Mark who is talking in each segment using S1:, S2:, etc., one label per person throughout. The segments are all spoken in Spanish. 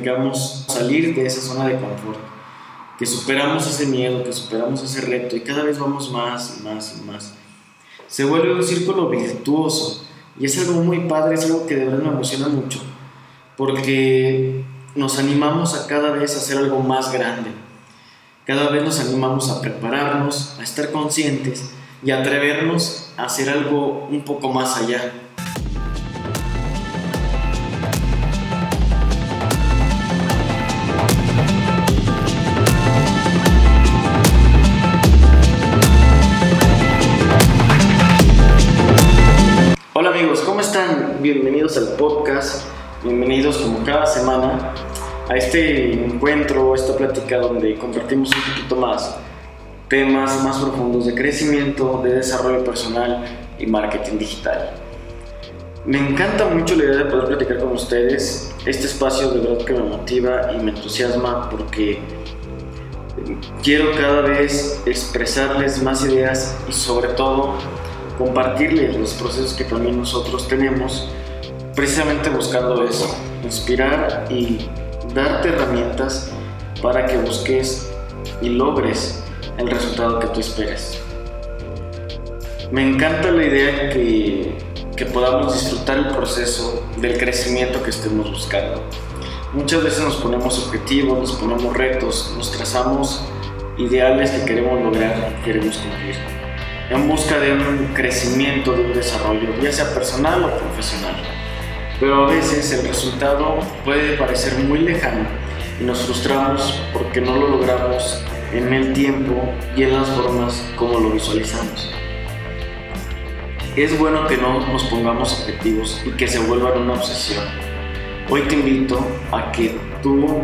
S1: practicamos salir de esa zona de confort, que superamos ese miedo, que superamos ese reto y cada vez vamos más y más y más. Se vuelve un círculo virtuoso y es algo muy padre, es algo que de verdad me emociona mucho, porque nos animamos a cada vez a hacer algo más grande. Cada vez nos animamos a prepararnos, a estar conscientes y atrevernos a hacer algo un poco más allá. Bienvenidos al podcast, bienvenidos como cada semana a este encuentro, esta plática donde compartimos un poquito más temas más profundos de crecimiento, de desarrollo personal y marketing digital. Me encanta mucho la idea de poder platicar con ustedes. Este espacio de verdad que me motiva y me entusiasma porque quiero cada vez expresarles más ideas y sobre todo compartirles los procesos que también nosotros tenemos, precisamente buscando eso, inspirar y darte herramientas para que busques y logres el resultado que tú esperas. Me encanta la idea que, que podamos disfrutar el proceso del crecimiento que estemos buscando. Muchas veces nos ponemos objetivos, nos ponemos retos, nos trazamos ideales que queremos lograr, que queremos cumplir, en busca de un crecimiento, de un desarrollo, ya sea personal o profesional. Pero a veces el resultado puede parecer muy lejano y nos frustramos porque no lo logramos en el tiempo y en las formas como lo visualizamos. Es bueno que no nos pongamos objetivos y que se vuelvan una obsesión. Hoy te invito a que tú,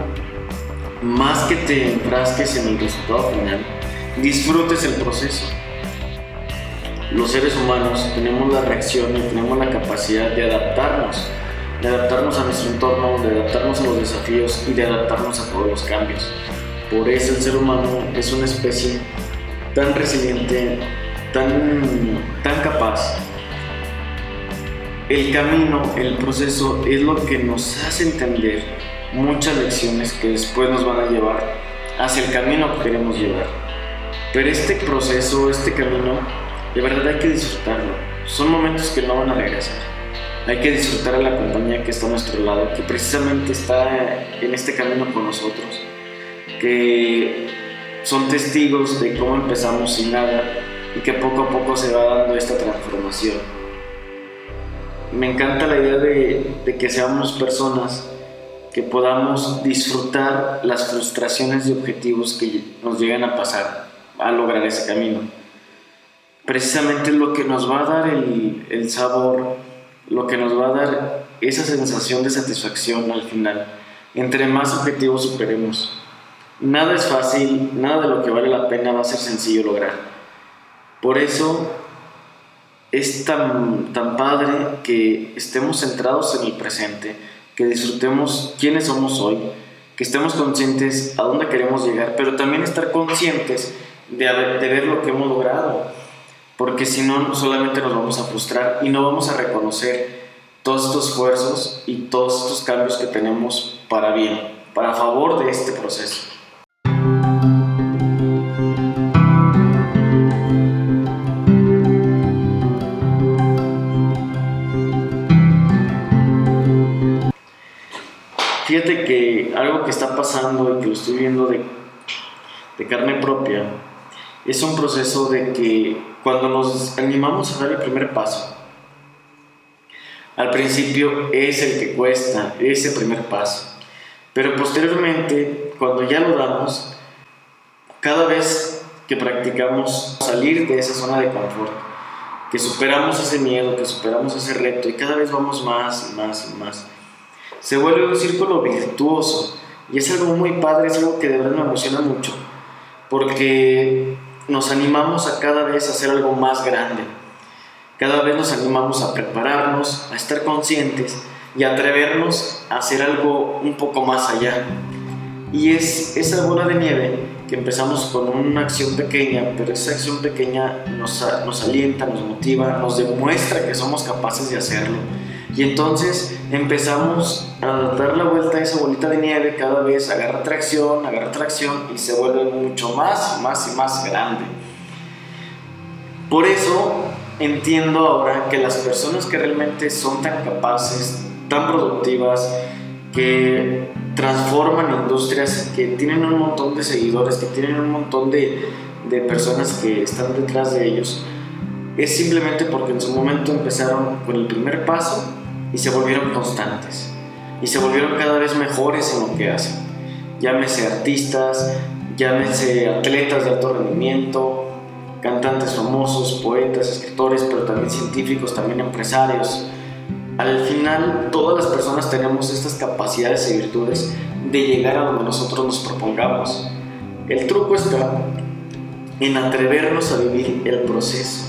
S1: más que te enfrasques en el resultado final, disfrutes el proceso. Los seres humanos tenemos la reacción y tenemos la capacidad de adaptarnos, de adaptarnos a nuestro entorno, de adaptarnos a los desafíos y de adaptarnos a todos los cambios. Por eso el ser humano es una especie tan resiliente, tan, tan capaz. El camino, el proceso es lo que nos hace entender muchas lecciones que después nos van a llevar hacia el camino que queremos llevar. Pero este proceso, este camino, de verdad hay que disfrutarlo. Son momentos que no van a regresar. Hay que disfrutar a la compañía que está a nuestro lado, que precisamente está en este camino con nosotros que son testigos de cómo empezamos sin nada y que poco a poco se va dando esta transformación. Me encanta la idea de, que seamos personas que podamos disfrutar las frustraciones y objetivos que nos llegan a pasar a lograr ese camino. Precisamente es lo que nos va a dar el, sabor, lo que nos va a dar esa sensación de satisfacción al final, entre más objetivos superemos. Nada es fácil, nada de lo que vale la pena va a ser sencillo lograr. Por eso es tan, tan padre que estemos centrados en el presente, que disfrutemos quiénes somos hoy, que estemos conscientes a dónde queremos llegar, pero también estar conscientes de, de ver lo que hemos logrado, porque si no solamente nos vamos a frustrar y no vamos a reconocer todos estos esfuerzos y todos estos cambios que tenemos para bien, para favor de este proceso. Fíjate que algo que está pasando y que lo estoy viendo de, de carne propia es un proceso de que cuando nos animamos a dar el primer paso, al principio es el que cuesta, ese primer paso. Pero posteriormente, cuando ya lo damos, cada vez que practicamos salir de esa zona de confort, que superamos ese miedo, que superamos ese reto y cada vez vamos más y más y más, se vuelve un círculo virtuoso. Y es algo muy padre, es algo que de verdad me emociona mucho, porque nos animamos a cada vez a hacer algo más grande. Cada vez nos animamos a prepararnos, a estar conscientes y a atrevernos a hacer algo un poco más allá. Y es esa bola de nieve que empezamos con una acción pequeña, pero esa acción pequeña nos, nos alienta, nos motiva, nos demuestra que somos capaces de hacerlo Y entonces empezamos a dar la vuelta a esa bolita de nieve cada vez, agarra tracción, agarra tracción y se vuelve mucho más, más y más grande. Por eso entiendo ahora que las personas que realmente son tan capaces, tan productivas, que transforman industrias, que tienen un montón de seguidores, que tienen un montón de, de personas que están detrás de ellos, es simplemente porque en su momento empezaron con el primer paso y se volvieron constantes y se volvieron cada vez mejores en lo que hacen. Llámese artistas, llámese atletas de alto rendimiento, cantantes famosos, poetas, escritores, pero también científicos, también empresarios. Al final, todas las personas tenemos estas capacidades y virtudes de llegar a donde nosotros nos propongamos. El truco está en atrevernos a vivir el proceso.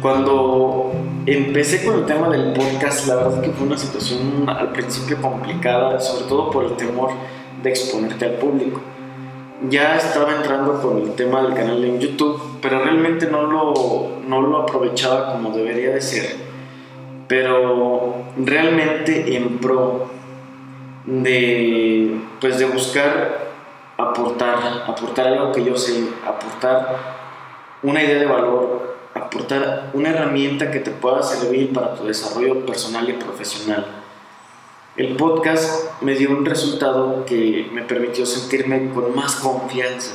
S1: Cuando empecé con el tema del podcast, la verdad que fue una situación al principio complicada, sobre todo por el temor de exponerte al público. Ya estaba entrando con el tema del canal en YouTube, pero realmente no lo, no lo aprovechaba como debería de ser. Pero realmente en pro de, pues de buscar aportar, aportar algo que yo sé, aportar una idea de valor, aportar una herramienta que te pueda servir para tu desarrollo personal y profesional. El podcast me dio un resultado que me permitió sentirme con más confianza.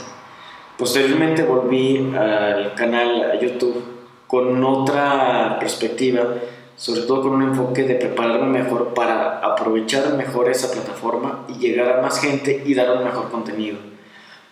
S1: Posteriormente volví al canal a YouTube con otra perspectiva, sobre todo con un enfoque de prepararme mejor para aprovechar mejor esa plataforma y llegar a más gente y dar un mejor contenido.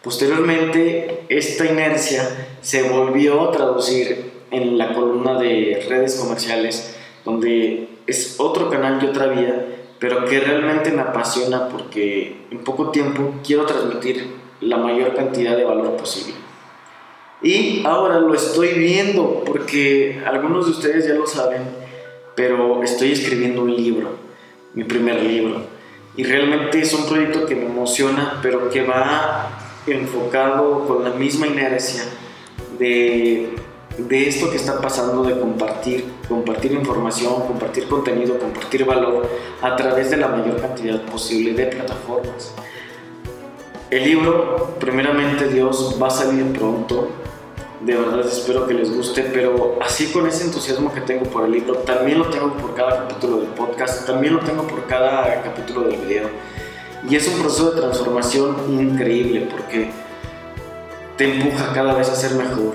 S1: Posteriormente, esta inercia se volvió a traducir en la columna de redes comerciales, donde es otro canal y otra vía, pero que realmente me apasiona porque en poco tiempo quiero transmitir la mayor cantidad de valor posible. Y ahora lo estoy viendo porque algunos de ustedes ya lo saben, pero estoy escribiendo un libro, mi primer libro. Y realmente es un proyecto que me emociona, pero que va enfocado con la misma inercia de de esto que está pasando de compartir, compartir información, compartir contenido, compartir valor a través de la mayor cantidad posible de plataformas. El libro, primeramente Dios, va a salir pronto. De verdad espero que les guste, pero así con ese entusiasmo que tengo por el libro, también lo tengo por cada capítulo del podcast, también lo tengo por cada capítulo del video. Y es un proceso de transformación increíble porque te empuja cada vez a ser mejor,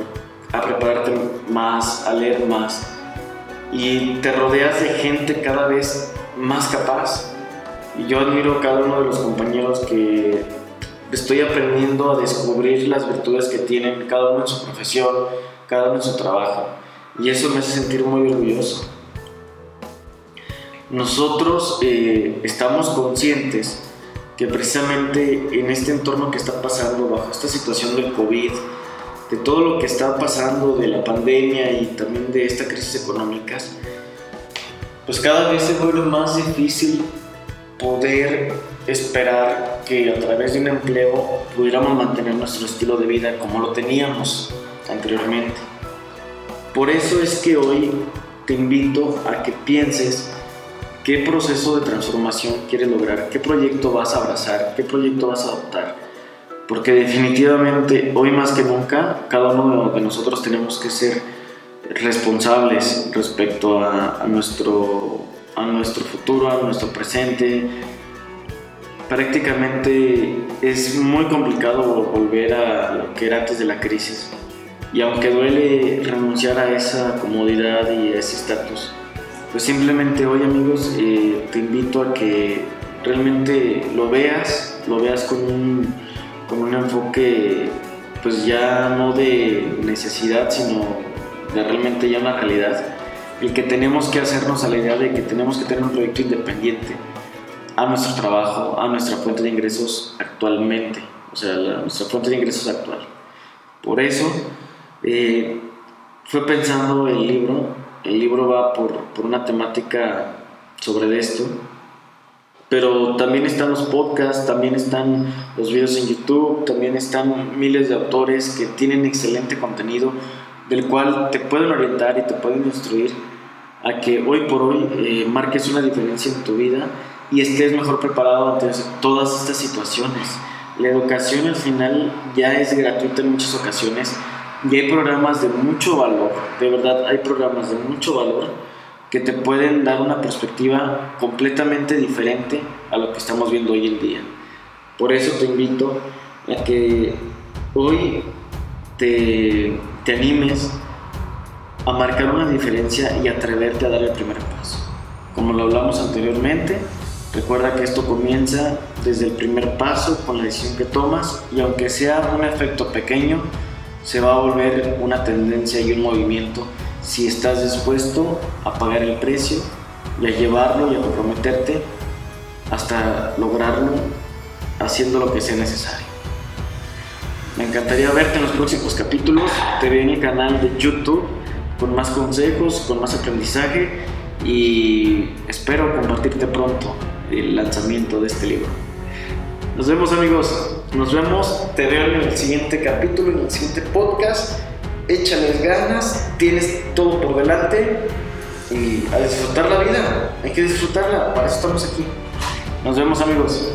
S1: a prepararte más, a leer más y te rodeas de gente cada vez más capaz. Y yo admiro cada uno de los compañeros que estoy aprendiendo a descubrir las virtudes que tienen cada uno en su profesión, cada uno en su trabajo. Y eso me hace sentir muy orgulloso. Nosotros eh, estamos conscientes que precisamente en este entorno que está pasando, bajo esta situación del COVID, de todo lo que está pasando, de la pandemia y también de esta crisis económica, pues cada vez se vuelve más difícil poder esperar que a través de un empleo pudiéramos mantener nuestro estilo de vida como lo teníamos anteriormente. Por eso es que hoy te invito a que pienses qué proceso de transformación quieres lograr, qué proyecto vas a abrazar, qué proyecto vas a adoptar porque definitivamente hoy más que nunca cada uno de nosotros tenemos que ser responsables respecto a, nuestro, a nuestro futuro, a nuestro presente. Prácticamente es muy complicado volver a lo que era antes de la crisis. Y aunque duele renunciar a esa comodidad y a ese estatus, pues simplemente hoy amigos eh, te invito a que realmente lo veas, lo veas con un con un enfoque pues ya no de necesidad, sino de realmente ya una realidad, el que tenemos que hacernos a la idea de que tenemos que tener un proyecto independiente a nuestro trabajo, a nuestra fuente de ingresos actualmente, o sea, nuestra fuente de ingresos actual. Por eso eh, fue pensando el libro, el libro va por, por una temática sobre esto, pero también están los podcasts, también están los videos en YouTube, también están miles de autores que tienen excelente contenido del cual te pueden orientar y te pueden instruir a que hoy por hoy eh, marques una diferencia en tu vida y estés mejor preparado ante todas estas situaciones. La educación al final ya es gratuita en muchas ocasiones y hay programas de mucho valor, de verdad hay programas de mucho valor que te pueden dar una perspectiva completamente diferente a lo que estamos viendo hoy en día. Por eso te invito a que hoy te, te animes a marcar una diferencia y atreverte a dar el primer paso. Como lo hablamos anteriormente, recuerda que esto comienza desde el primer paso con la decisión que tomas y aunque sea un efecto pequeño, se va a volver una tendencia y un movimiento si estás dispuesto a pagar el precio y a llevarlo y a comprometerte hasta lograrlo haciendo lo que sea necesario. Me encantaría verte en los próximos capítulos. Te veo en el canal de YouTube con más consejos, con más aprendizaje y espero compartirte pronto el lanzamiento de este libro. Nos vemos amigos, nos vemos, te veo en el siguiente capítulo, en el siguiente podcast. Échales ganas, tienes todo por delante y a disfrutar la vida. Hay que disfrutarla, para eso estamos aquí. Nos vemos amigos.